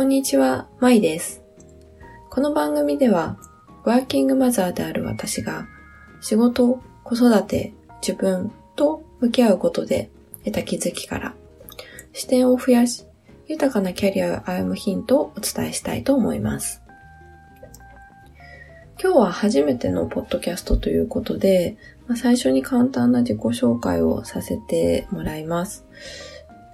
こんにちは、まいです。この番組では、ワーキングマザーである私が、仕事、子育て、自分と向き合うことで得た気づきから、視点を増やし、豊かなキャリアを歩むヒントをお伝えしたいと思います。今日は初めてのポッドキャストということで、まあ、最初に簡単な自己紹介をさせてもらいます。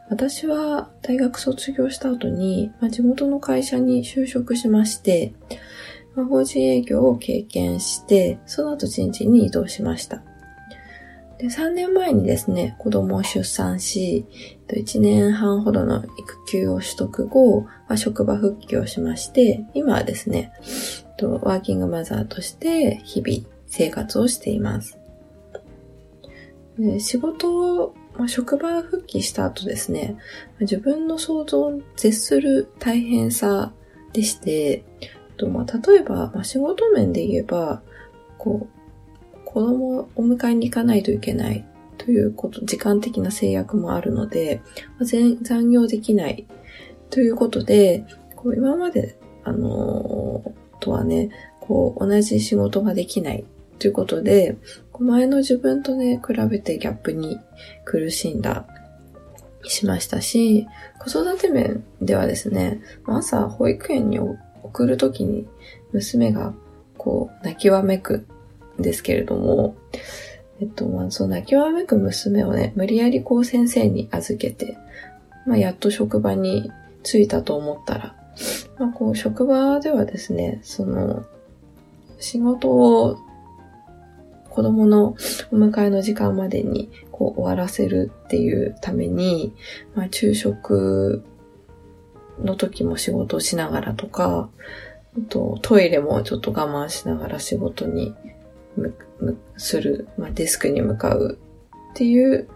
私は大学卒業した後に、まあ、地元の会社に就職しまして、まあ、法人営業を経験して、その後人事に移動しました。で、3年前にですね、子供を出産し、1年半ほどの育休を取得後、まあ、職場復帰をしまして、今はですね、ワーキングマザーとして日々生活をしています。で仕事まあ、職場復帰した後ですね、自分の想像を絶する大変さでして、とまあ、例えば、まあ、仕事面で言えば、こう、子供をお迎えに行かないといけないということ、時間的な制約もあるので、まあ、残業できないということで、こう今まで、あのー、とはね、こう、同じ仕事ができないということで、前の自分とね、比べてギャップに苦しんだ、しましたし、子育て面ではですね、朝保育園に送るときに娘がこう泣きわめくんですけれども、えっと、まあ、その泣きわめく娘をね、無理やりこう先生に預けて、まあ、やっと職場に着いたと思ったら、まあ、こう、職場ではですね、その、仕事を子供のお迎えの時間までにこう終わらせるっていうために、まあ、昼食の時も仕事をしながらとか、とトイレもちょっと我慢しながら仕事にする、まあ、デスクに向かうっていう、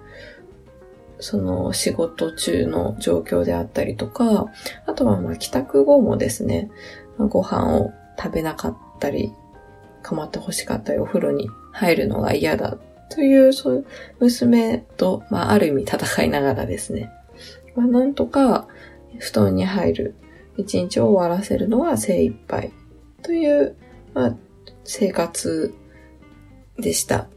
その仕事中の状況であったりとか、あとはまあ帰宅後もですね、ご飯を食べなかったり構って欲しかったり、お風呂に入るのが嫌だという、そういう娘と、まあ、ある意味戦いながらですね、まあ、なんとか布団に入る一日を終わらせるのが精一杯という、まあ、生活でした。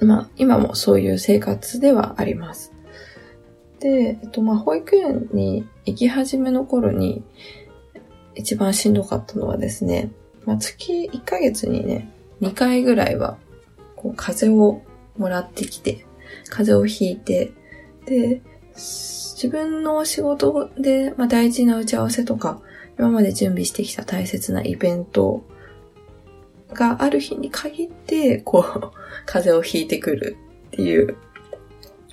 まあ、今もそういう生活ではあります。で、えっと、まあ、保育園に行き始めの頃に、一番しんどかったのはですね、まあ、月1ヶ月にね、2回ぐらいは、こう、風邪をもらってきて、風邪をひいて、で、自分の仕事で、まあ、大事な打ち合わせとか、今まで準備してきた大切なイベントがある日に限って、こう、風邪をひいてくるっていう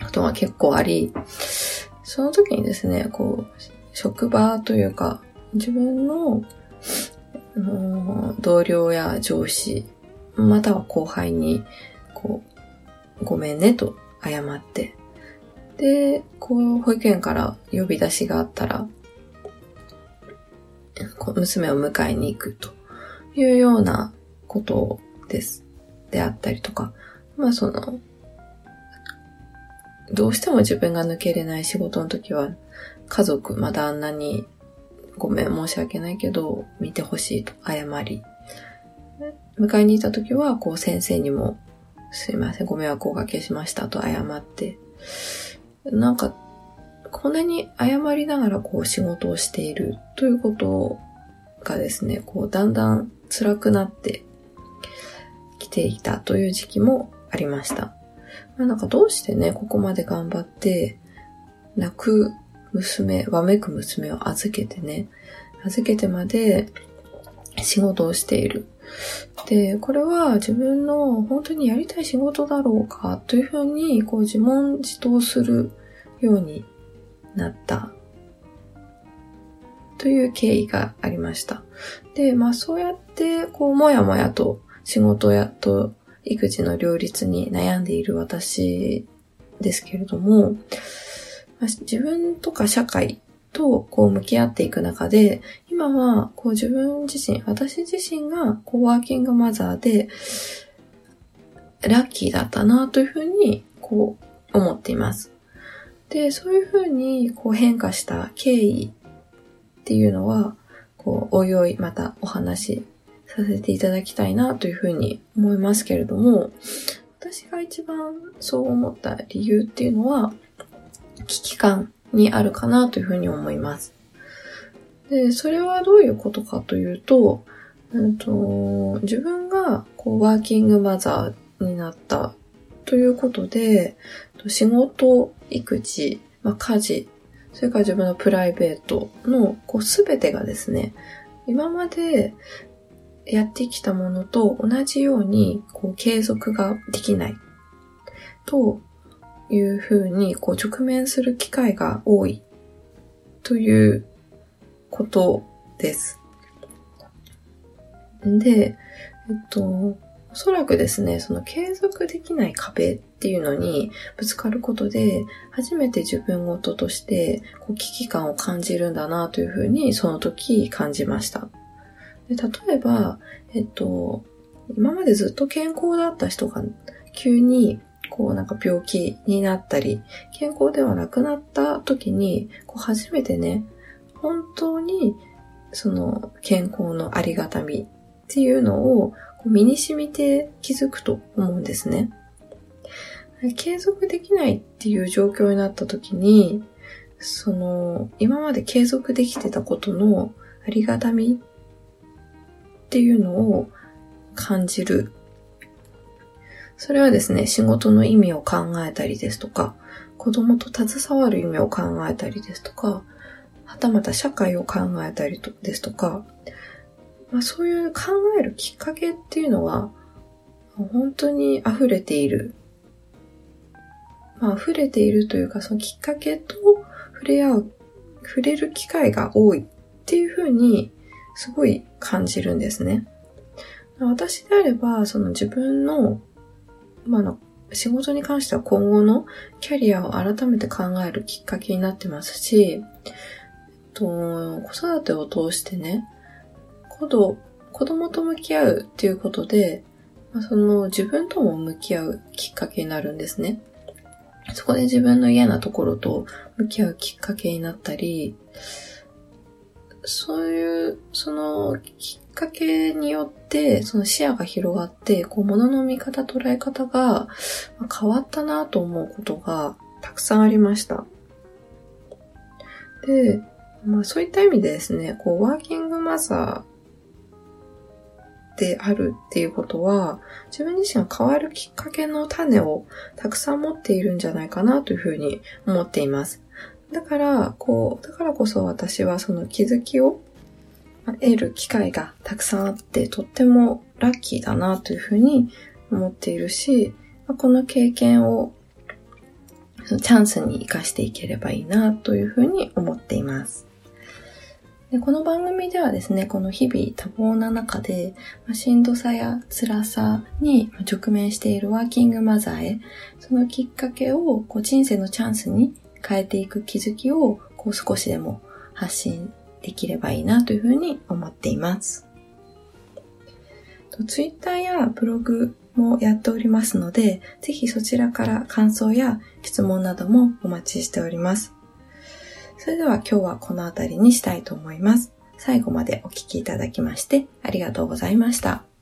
ことが結構あり、その時にですね、こう、職場というか、自分のの同僚や上司、または後輩に、こう、ごめんねと謝って、で、こう、保育園から呼び出しがあったら、娘を迎えに行くというようなことです。であったりとか、まあその、どうしても自分が抜けれない仕事の時は、家族、まだあ旦那にごめん、申し訳ないけど、見てほしいと謝り、迎えに行った時は、こう先生にも、すいません、ご迷惑をおかけしましたと謝って、なんか、こんなに謝りながらこう仕事をしているということがですね、こうだんだん辛くなってきていたという時期もありました。まあ、なんかどうしてね、ここまで頑張って泣く娘、わめく娘を預けてね、預けてまで仕事をしている。で、これは自分の本当にやりたい仕事だろうかというふうにこう自問自答するようになったという経緯がありました。で、まあそうやってこうもやもやと仕事やと育児の両立に悩んでいる私ですけれども、自分とか社会とこう向き合っていく中で、今はこう自分自身、私自身がこうワーキングマザーで、ラッキーだったなというふうにこう思っています。で、そういうふうにこう変化した経緯っていうのは、こう、おいおいまたお話しさせていただきたいなというふうに思いますけれども、私が一番そう思った理由っていうのは、危機感にあるかなというふうに思います。で、それはどういうことかというと、うんと、自分がこうワーキングマザーになったということで、仕事、育児、まあ、家事、それから自分のプライベートのこう全てがですね、今までやってきたものと同じようにこう継続ができない。というふうにこう直面する機会が多い。ということです。で、えっと、おそらくですね、その継続できない壁っていうのにぶつかることで、初めて自分ごととしてこう危機感を感じるんだなというふうにその時感じました。で例えば、えっと、今までずっと健康だった人が急にこうなんか病気になったり、健康ではなくなった時に、こう初めてね、本当にその健康のありがたみっていうのを身に染みて気づくと思うんですね。継続できないっていう状況になった時に、その、今まで継続できてたことのありがたみっていうのを感じる。それはですね、仕事の意味を考えたりですとか、子供と携わる意味を考えたりですとか、はたまた社会を考えたりとですとか、まあ、そういう考えるきっかけっていうのは、本当に溢れている。まあ、溢れているというか、そのきっかけと触れ合う、触れる機会が多いっていうふうに、すごい感じるんですね。私であれば、その自分の、まあの、仕事に関しては今後のキャリアを改めて考えるきっかけになってますし、と、子育てを通してね、子供子供と向き合うっていうことで、その自分とも向き合うきっかけになるんですね。そこで自分の嫌なところと向き合うきっかけになったり、そういう、そのきっかけによって、その視野が広がって、こう、物の見方、捉え方が変わったなと思うことがたくさんありました。で、まあそういった意味でですね、こう、ワーキングマザーであるっていうことは、自分自身が変わるきっかけの種をたくさん持っているんじゃないかなというふうに思っています。だから、こう、だからこそ私はその気づきを得る機会がたくさんあって、とってもラッキーだなというふうに思っているし、この経験をチャンスに活かしていければいいなというふうに思っています。でこの番組ではですね、この日々多忙な中で、ましんどさや辛さに直面しているワーキングマザーへ、そのきっかけをこう人生のチャンスに変えていく気づきをこう少しでも発信できればいいなというふうに思っています。ツイッターやブログもやっておりますので、ぜひそちらから感想や質問などもお待ちしております。それでは今日はこの辺りにしたいと思います。最後までお聴きいただきましてありがとうございました。